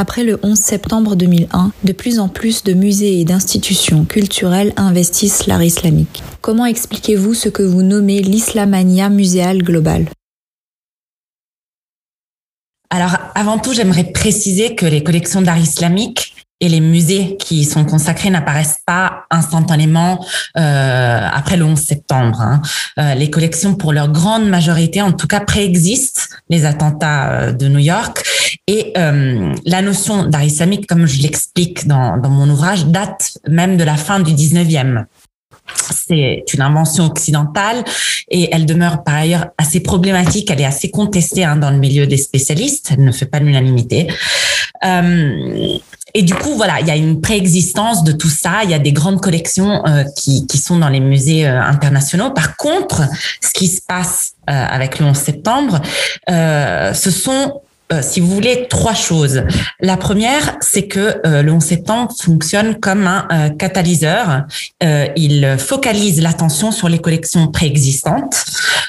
Après le 11 septembre 2001, de plus en plus de musées et d'institutions culturelles investissent l'art islamique. Comment expliquez-vous ce que vous nommez l'islamania muséale globale? Alors, avant tout, j'aimerais préciser que les collections d'art islamique et les musées qui sont consacrés n'apparaissent pas instantanément euh, après le 11 septembre. Hein. Euh, les collections, pour leur grande majorité, en tout cas, préexistent les attentats euh, de New York. Et euh, la notion d'art islamique, comme je l'explique dans, dans mon ouvrage, date même de la fin du 19e. C'est une invention occidentale et elle demeure par ailleurs assez problématique. Elle est assez contestée hein, dans le milieu des spécialistes. Elle ne fait pas l'unanimité. Euh, et du coup, voilà, il y a une préexistence de tout ça. Il y a des grandes collections euh, qui, qui sont dans les musées euh, internationaux. Par contre, ce qui se passe euh, avec le 11 septembre, ce sont euh, si vous voulez, trois choses. La première, c'est que euh, le 11 septembre fonctionne comme un euh, catalyseur. il focalise l'attention sur les collections préexistantes.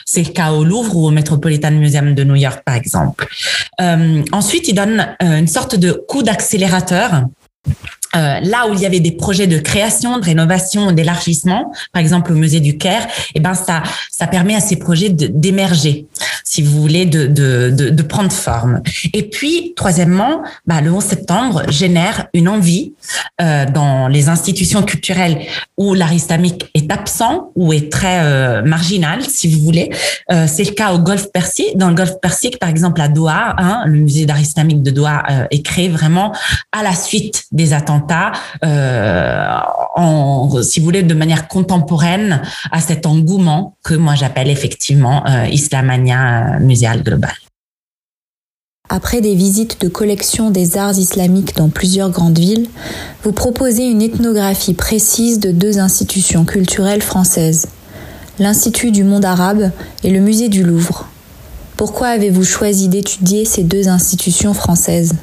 C'est le cas au Louvre ou au Metropolitan Museum de New York, par exemple. ensuite, il donne une sorte de coup d'accélérateur euh, là où il y avait des projets de création, de rénovation, d'élargissement, par exemple au musée du Caire, eh ben ça ça permet à ces projets d'émerger, si vous voulez, de, de, de, de, prendre forme. Et puis troisièmement, bah, le 11 septembre génère une envie euh, dans les institutions culturelles où l'art islamique est absent ou est très euh, marginal, si vous voulez. Euh, C'est le cas au Golfe Persique. Dans le Golfe Persique, par exemple, à Doha, hein, le musée d'art islamique de Doha euh, est créé vraiment à la suite des attentats euh, en, si vous voulez, de manière contemporaine à cet engouement que moi j'appelle effectivement euh, Islamania muséale globale. Après des visites de collections des arts islamiques dans plusieurs grandes villes, vous proposez une ethnographie précise de deux institutions culturelles françaises, l'Institut du monde arabe et le Musée du Louvre. Pourquoi avez-vous choisi d'étudier ces deux institutions françaises?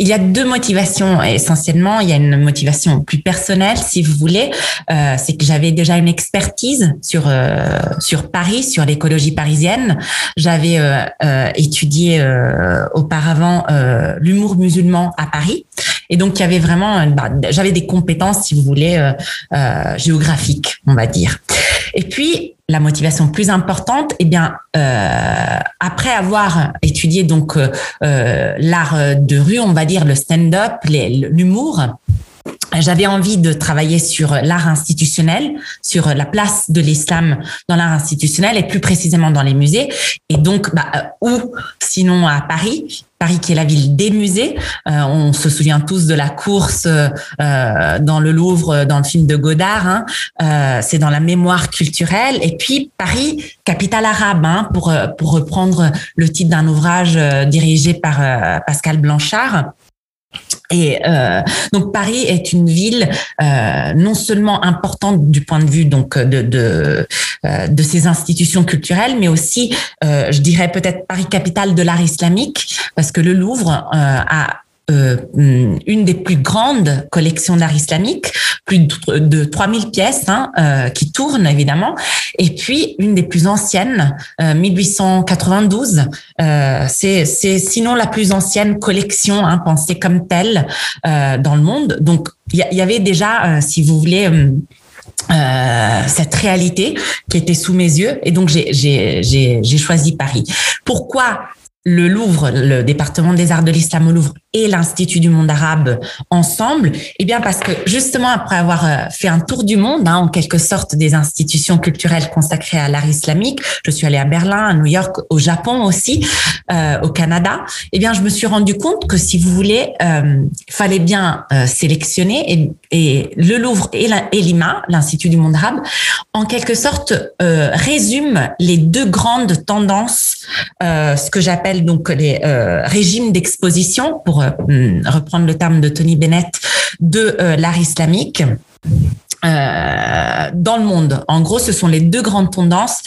Il y a deux motivations essentiellement. Il y a une motivation plus personnelle, si vous voulez, euh, c'est que j'avais déjà une expertise sur euh, sur Paris, sur l'écologie parisienne. J'avais euh, euh étudié euh, auparavant euh, l'humour musulman à Paris, et donc il y avait vraiment, bah, j'avais des compétences, si vous voulez, géographiques, on va dire. Et puis la motivation plus importante, eh bien, euh, après avoir étudié donc euh, euh, l'art de rue, on va dire le stand-up, l'humour, j'avais envie de travailler sur l'art institutionnel, sur la place de l'islam dans l'art institutionnel et plus précisément dans les musées. Et donc, bah, euh, où sinon à Paris Paris qui est la ville des musées. Euh, on se souvient tous de la course euh, dans le Louvre, dans le film de Godard. Hein. Euh, c'est dans la mémoire culturelle. Et puis Paris, capitale arabe, hein, pour pour reprendre le titre d'un ouvrage dirigé par Pascal Blanchard. Et euh, donc Paris est une ville euh, non seulement importante du point de vue donc de de, euh, de ses institutions culturelles, mais aussi, je dirais peut-être Paris capitale de l'art islamique, parce que le Louvre a euh, une des plus grandes collections d'art islamique, plus de 3000 pièces hein, euh, qui tournent évidemment, et puis une des plus anciennes, 1892. Euh, c'est sinon la plus ancienne collection hein, pensée comme telle dans le monde. Donc il y, avait déjà, si vous voulez. Euh, cette réalité qui était sous mes yeux et donc j'ai choisi Paris. Pourquoi le Louvre, le département des arts de l'islam au Louvre? Et l'Institut du monde arabe ensemble Eh bien parce que justement après avoir euh, fait un tour du monde, hein, en quelque sorte des institutions culturelles consacrées à l'art islamique, je suis allée à Berlin, à New York, au Japon aussi, euh, au Canada. Eh bien je me suis rendu compte que si vous voulez, euh, fallait bien euh, sélectionner et, le Louvre et, l'IMA, l'Institut du monde arabe, en quelque sorte euh, résument les deux grandes tendances, ce que j'appelle donc les régimes d'exposition pour euh, hmm, reprendre le terme de Tony Bennett, de euh, l'art islamique. Euh, dans le monde. En gros, ce sont les deux grandes tendances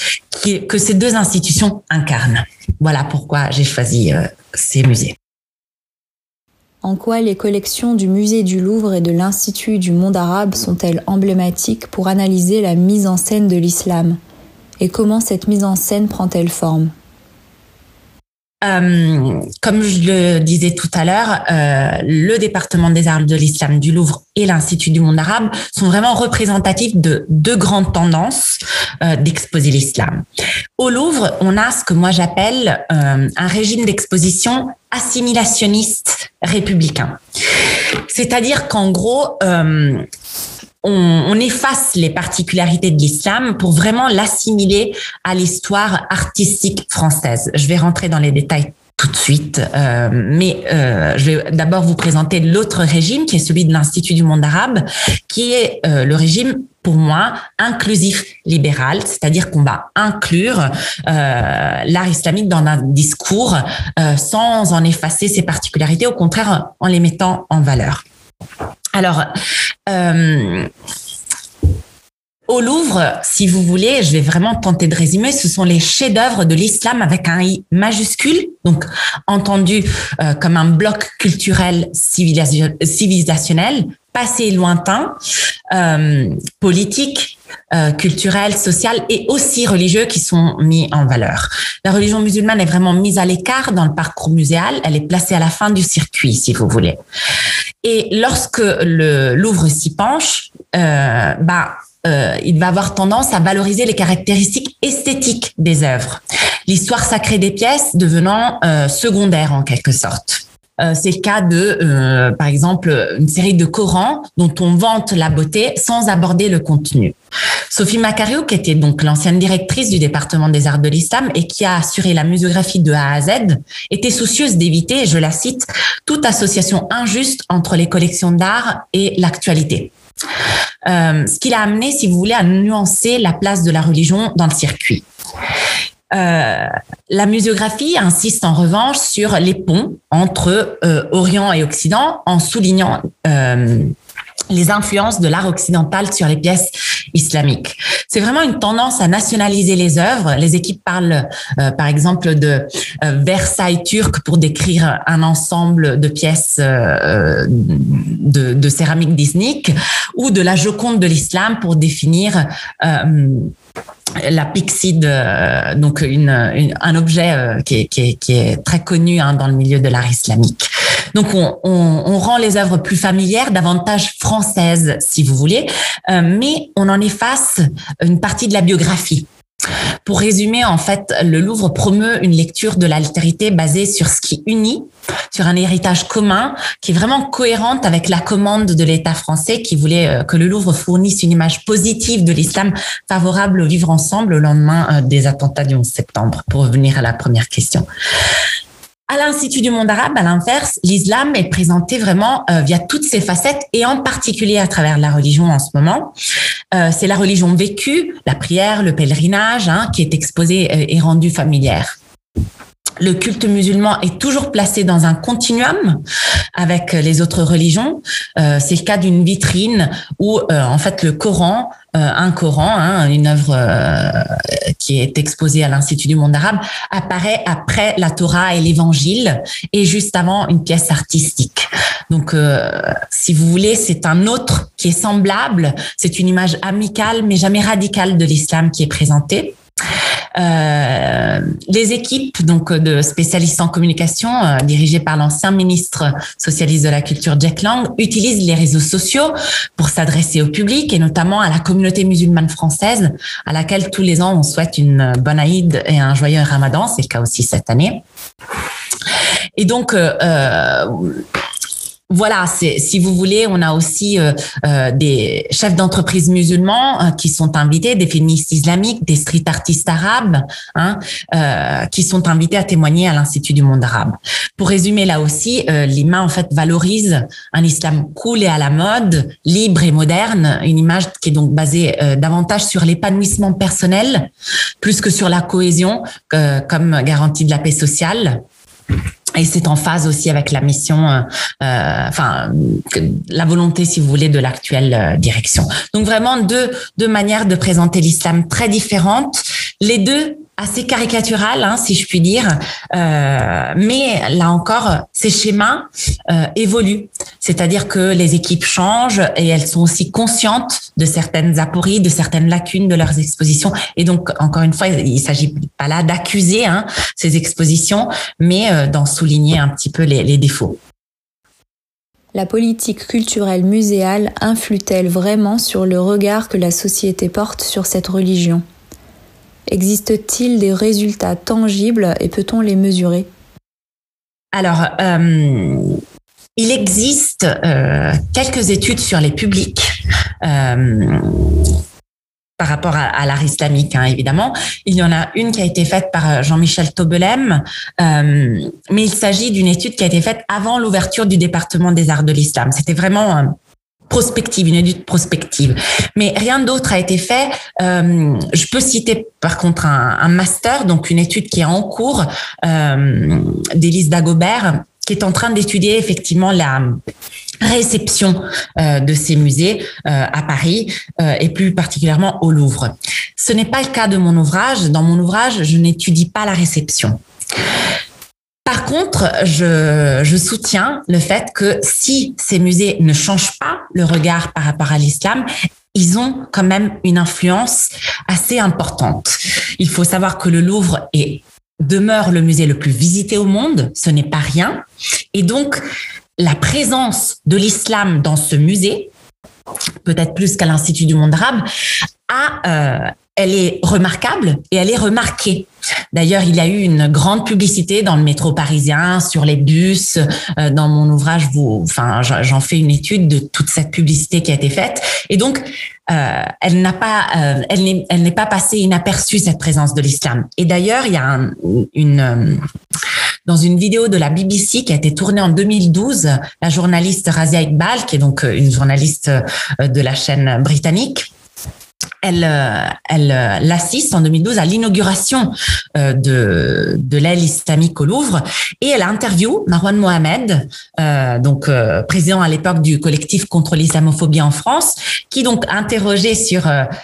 que ces deux institutions incarnent. Voilà pourquoi j'ai choisi ces musées. En quoi les collections du musée du Louvre et de l'Institut du monde arabe sont-elles emblématiques pour analyser la mise en scène de l'islam? Et comment cette mise en scène prend-elle forme? Euh, comme je le disais tout à l'heure, euh, le département des arts de l'islam du Louvre et l'Institut du monde arabe sont vraiment représentatifs de deux grandes tendances euh, d'exposer l'islam. Au Louvre, on a ce que moi j'appelle un régime d'exposition assimilationniste républicain. C'est-à-dire qu'en gros, on, on, efface les particularités de l'islam pour vraiment l'assimiler à l'histoire artistique française. Je vais rentrer dans les détails tout de suite, euh, mais euh, je vais d'abord vous présenter l'autre régime qui est celui de l'Institut du monde arabe, qui est euh, le régime pour moi inclusif libéral, c'est-à-dire qu'on va inclure euh, l'art islamique dans un discours euh, sans en effacer ses particularités, au contraire en les mettant en valeur. Alors, euh, au Louvre, si vous voulez, je vais vraiment tenter de résumer, ce sont les chefs-d'œuvre de l'islam avec un i majuscule, donc entendu euh, comme un bloc culturel civilisationnel, passé lointain, euh, politique, euh, culturel, social et aussi religieux qui sont mis en valeur. La religion musulmane est vraiment mise à l'écart dans le parcours muséal. Elle est placée à la fin du circuit, si vous voulez. Et lorsque le Louvre s'y penche, euh, bah, euh, il va avoir tendance à valoriser les caractéristiques esthétiques des œuvres. L'histoire sacrée des pièces devenant euh, secondaire en quelque sorte. Euh, c'est le cas de, euh, par exemple, une série de Corans dont on vante la beauté sans aborder le contenu. Sophie Macario, qui était donc l'ancienne directrice du département des arts de l'islam et qui a assuré la muséographie de A à Z, était soucieuse d'éviter, je la cite, toute association injuste entre les collections d'art et l'actualité. Euh, ce qui l'a amené, si vous voulez, à nuancer la place de la religion dans le circuit. Euh, la muséographie insiste en revanche sur les ponts entre euh, Orient et Occident en soulignant euh, les influences de l'art occidental sur les pièces islamiques. C'est vraiment une tendance à nationaliser les œuvres. Les équipes parlent, euh, par exemple, de euh, Versailles turc pour décrire un ensemble de pièces euh, de, céramique disnique ou de la Joconde de l'islam pour définir la pixide, donc un objet qui est, très connu hein, dans le milieu de l'art islamique. Donc on, rend les œuvres plus familières, davantage françaises si vous voulez, euh, mais on en efface une partie de la biographie. Pour résumer, en fait, le Louvre promeut une lecture de l'altérité basée sur ce qui unit, sur un héritage commun qui est vraiment cohérente avec la commande de l'État français qui voulait euh, que le Louvre fournisse une image positive de l'islam favorable au vivre ensemble au lendemain euh, des attentats du 11 septembre, pour revenir à la première question. À l'Institut du monde arabe, à l'inverse, l'islam est présenté vraiment euh, via toutes ses facettes et en particulier à travers la religion en ce moment. Euh, c'est la religion vécue, la prière, le pèlerinage, hein, qui est exposée euh, et rendue familière le culte musulman est toujours placé dans un continuum avec les autres religions. Euh, c'est le cas d'une vitrine où euh, en fait le Coran, euh, un Coran, hein, une œuvre qui est exposée à l'Institut du monde arabe, apparaît après la Torah et l'Évangile et juste avant une pièce artistique. Donc, si vous voulez, c'est un autre qui est semblable. C'est une image amicale mais jamais radicale de l'islam qui est présentée. Euh, les équipes donc de spécialistes en communication euh, dirigées par l'ancien ministre socialiste de la culture Jack Lang utilisent les réseaux sociaux pour s'adresser au public et notamment à la communauté musulmane française à laquelle tous les ans on souhaite une bonne Aïd et un joyeux Ramadan. C'est le cas aussi cette année. Et donc, euh, euh voilà, si vous voulez, on a aussi euh, euh, des chefs d'entreprise musulmans euh, qui sont invités, des féministes islamiques, des street artistes arabes, hein, qui sont invités à témoigner à l'Institut du monde arabe. Pour résumer là aussi, l'IMA en fait valorise un islam cool et à la mode, libre et moderne, une image qui est donc basée davantage sur l'épanouissement personnel plus que sur la cohésion comme garantie de la paix sociale et c'est en phase aussi avec la mission, euh, euh, enfin la volonté, si vous voulez, de l'actuelle euh, direction. Donc vraiment deux deux manières de présenter l'islam très différentes, les deux assez caricatural, hein, si je puis dire. Euh, mais là encore, ces schémas euh, évoluent. C'est-à-dire que les équipes changent et elles sont aussi conscientes de certaines apories, de certaines lacunes de leurs expositions. Et donc, encore une fois, il s'agit pas là d'accuser hein, ces expositions, mais euh, d'en souligner un petit peu les, les défauts. La politique culturelle muséale influe-t-elle vraiment sur le regard que la société porte sur cette religion? Existe-t-il des résultats tangibles et peut-on les mesurer? Alors, euh, il existe euh, quelques études sur les publics. Euh, par rapport à, l'art islamique, hein, évidemment. Il y en a une qui a été faite par Jean-Michel Tobelem, mais il s'agit d'une étude qui a été faite avant l'ouverture du département des arts de l'islam. C'était vraiment prospective, une étude prospective. Mais rien d'autre a été fait. Euh, je peux citer par contre un, master, donc une étude qui est en cours euh, d'Élise Dagobert, qui est en train d'étudier effectivement la réception euh, de ces musées euh, à Paris et plus particulièrement au Louvre. Ce n'est pas le cas de mon ouvrage. Dans mon ouvrage, je n'étudie pas la réception. Par contre, je, soutiens le fait que si ces musées ne changent pas le regard par rapport à l'islam, ils ont quand même une influence assez importante. Il faut savoir que le Louvre demeure le musée le plus visité au monde, ce n'est pas rien. Et donc, la présence de l'islam dans ce musée, peut-être plus qu'à l'Institut du monde arabe, euh, elle est remarquable et elle est remarquée. D'ailleurs, il y a eu une grande publicité dans le métro parisien, sur les bus. Euh, dans mon ouvrage, vous, enfin, j'en fais une étude de toute cette publicité qui a été faite. Et donc, euh, elle n'a pas, euh, elle n'est, pas passée inaperçue cette présence de l'islam. Et d'ailleurs, il y a une dans une vidéo de la BBC qui a été tournée en 2012, la journaliste Razia Iqbal, qui est donc une journaliste de la chaîne britannique, elle, euh, euh, l'assiste en 2012 à l'inauguration euh, de, de l'aile islamique au Louvre et elle interview Marwan Mohamed, donc président à l'époque du collectif contre l'islamophobie en France, qui donc interrogé sur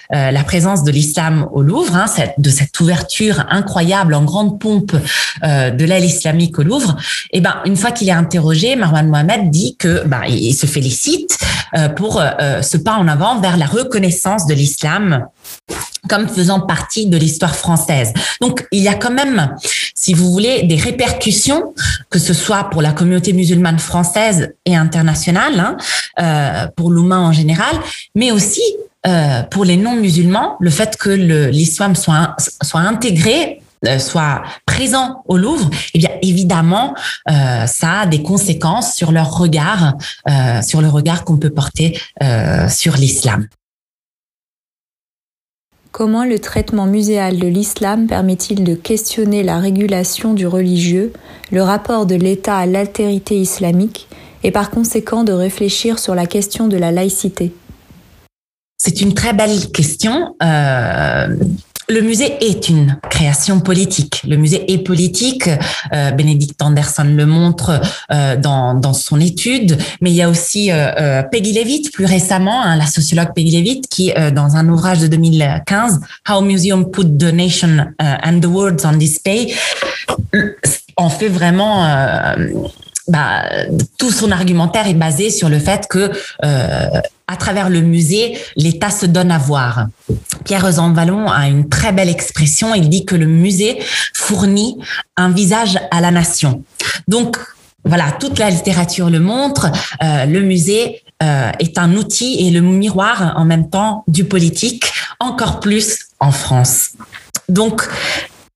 la présence de l'islam au Louvre, hein, de cette ouverture incroyable en grande pompe de l'aile islamique au Louvre. Et ben une fois qu'il est interrogé, Marwan Mohamed dit que ben, il se félicite pour ce pas en avant vers la reconnaissance de l'islam comme faisant partie de l'histoire française. Donc, il y a quand même, si vous voulez, des répercussions, que ce soit pour la communauté musulmane française et internationale, hein, euh, pour l'humain en général, mais aussi euh, pour les non-musulmans, le fait que l'islam soit, soit intégré euh, soit présent au Louvre, eh bien évidemment, ça a des conséquences sur leur regard, sur le regard qu'on peut porter sur l'islam. Comment le traitement muséal de l'islam permet-il de questionner la régulation du religieux, le rapport de l'État à l'altérité islamique et par conséquent de réfléchir sur la question de la laïcité? C'est une très belle question. Euh, le musée est une création politique. Le musée est politique. Euh, Bénédicte Anderson le montre euh, dans, dans son étude. Mais il y a aussi euh, euh Peggy Levitt, plus récemment, hein, la sociologue Peggy Levitt, qui, dans un ouvrage de 2015, How Museum Put the Nation and the Words on Display, en fait vraiment bah, tout son argumentaire est basé sur le fait que à travers le musée, l'État se donne à voir. Pierre Vallon a une très belle expression. Il dit que le musée fournit un visage à la nation. Donc voilà, toute la littérature le montre. Euh, le musée euh, est un outil et le miroir en même temps du politique, encore plus en France. Donc,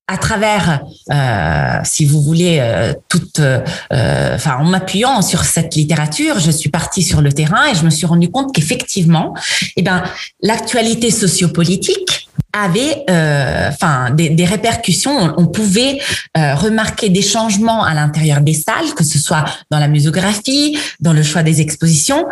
à travers, euh, si vous voulez, euh, toute, euh, en m'appuyant sur cette littérature, je suis partie sur le terrain et je me suis rendu compte qu'effectivement, eh ben, l'actualité sociopolitique avait, enfin, des, des, répercussions. On, pouvait remarquer des changements à l'intérieur des salles, que ce soit dans la muséographie, dans le choix des expositions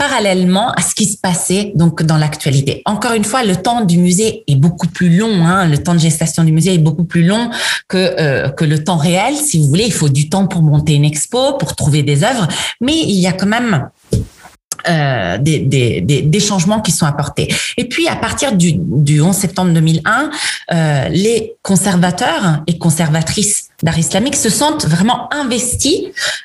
parallèlement à ce qui se passait donc dans l'actualité. Encore une fois, le temps du musée est beaucoup plus long. Hein, le temps de gestation du musée est beaucoup plus long que euh, que le temps réel. Si vous voulez, il faut du temps pour monter une expo, pour trouver des œuvres, mais il y a quand même euh, des, des, changements qui sont apportés. Et puis, à partir du, du 11 septembre 2001, euh, les conservateurs et conservatrices d'art islamique se sentent vraiment investis,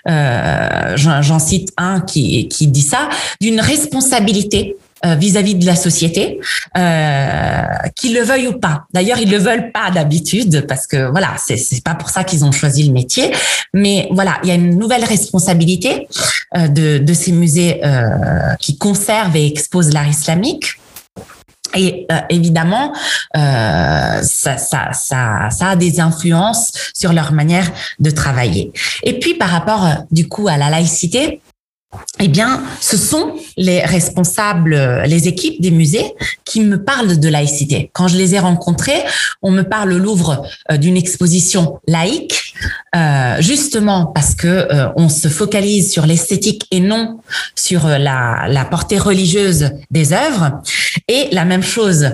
euh, j'en cite un qui, qui dit ça, d'une responsabilité euh, vis-à-vis de la société, euh, qu'ils le veuillent ou pas. D'ailleurs, ils le veulent pas d'habitude parce que voilà, c'est c'est pas pour ça qu'ils ont choisi le métier. Mais voilà, il y a une nouvelle responsabilité euh, de de ces musées euh, qui conservent et exposent l'art islamique. Et euh, évidemment, euh, ça, a des influences sur leur manière de travailler. Et puis par rapport du coup à la laïcité, eh bien, ce sont les responsables, les équipes des musées qui me parlent de laïcité. Quand je les ai rencontrés, on me parle au Louvre euh, d'une exposition laïque, euh, justement parce que euh, on se focalise sur l'esthétique et non sur la, la, portée religieuse des œuvres. Et la même chose,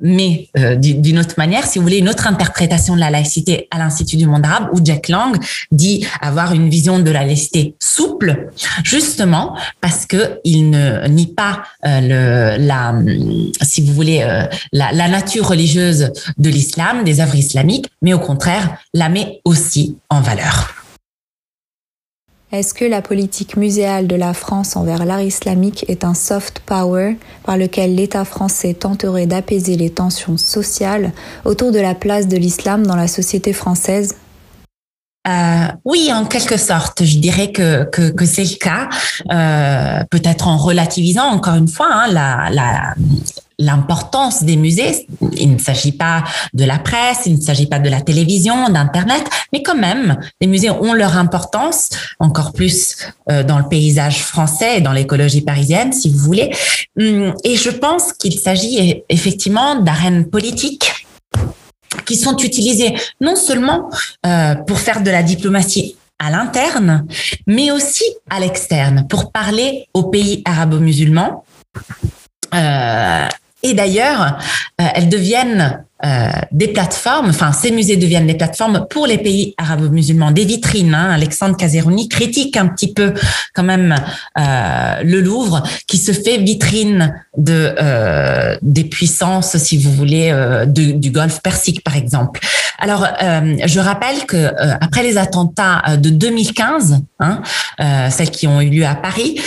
mais d'une autre manière, si vous voulez, une autre interprétation de la laïcité à l'Institut du monde arabe, où Jack Lang dit avoir une vision de la laïcité souple justement parce que il ne nie pas euh, la, si vous voulez, euh, la, nature religieuse de l'islam, des œuvres islamiques, mais au contraire la met aussi en valeur. Est-ce que la politique muséale de la France envers l'art islamique est un soft power par lequel l'État français tenterait d'apaiser les tensions sociales autour de la place de l'islam dans la société française? Euh, oui, en quelque sorte, je dirais que que, c'est le cas. Euh, Peut-être en relativisant encore une fois hein, la l'importance des musées. Il ne s'agit pas de la presse, il ne s'agit pas de la télévision, d'internet, mais quand même, les musées ont leur importance, encore plus euh, dans le paysage français et dans l'écologie parisienne, si vous voulez. Hum, et je pense qu'il s'agit effectivement d'arènes politiques qui sont utilisés non seulement euh, pour faire de la diplomatie à l'interne, mais aussi à l'externe, pour parler aux pays arabo-musulmans. Euh, et d'ailleurs, euh, elles deviennent euh, des plateformes, enfin ces musées deviennent des plateformes pour les pays arabo-musulmans, des vitrines. Hein. Alexandre Caserouni critique un petit peu quand même euh, le Louvre, qui se fait vitrine de euh, des puissances, si vous voulez, du Golfe Persique par exemple. Alors, euh, je rappelle que après les attentats de 2015, hein, celles qui ont eu lieu à Paris,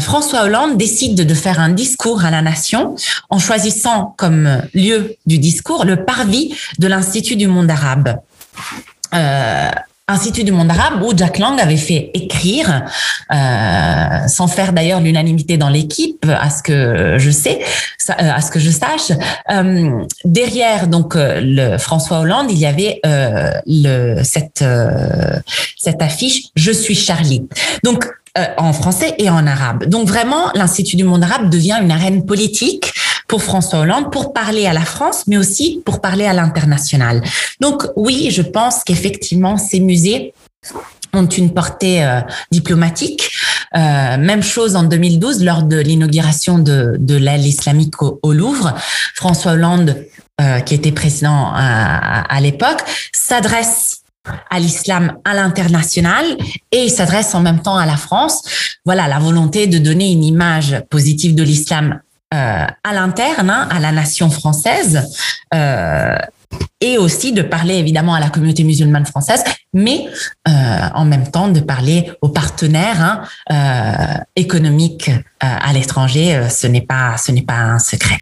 François Hollande décide de faire un discours à la nation en choisissant comme lieu du discours le parvis de l'Institut du monde arabe. Euh, Institut du monde arabe où Jack Lang avait fait écrire, euh, sans faire d'ailleurs l'unanimité dans l'équipe, à ce que je sais, euh, à ce que je sache. derrière donc le François Hollande, il y avait le cette cette affiche "Je suis Charlie". Donc en français et en arabe. Donc vraiment, l'Institut du monde arabe devient une arène politique pour François Hollande, pour parler à la France, mais aussi pour parler à l'international. Donc oui, je pense qu'effectivement, ces musées ont une portée euh, diplomatique. Euh, même chose en 2012 lors de l'inauguration de, de l'aile islamique au, Louvre. François Hollande, euh, qui était président à, l'époque, s'adresse à l'islam à l'international et il s'adresse en même temps à la France. Voilà la volonté de donner une image positive de l'islam euh, à l'interne, hein, à la nation française, euh, et aussi de parler évidemment à la communauté musulmane française, mais euh, en même temps de parler aux partenaires hein, euh, économiques euh, à l'étranger. ce n'est pas, ce n'est pas un secret.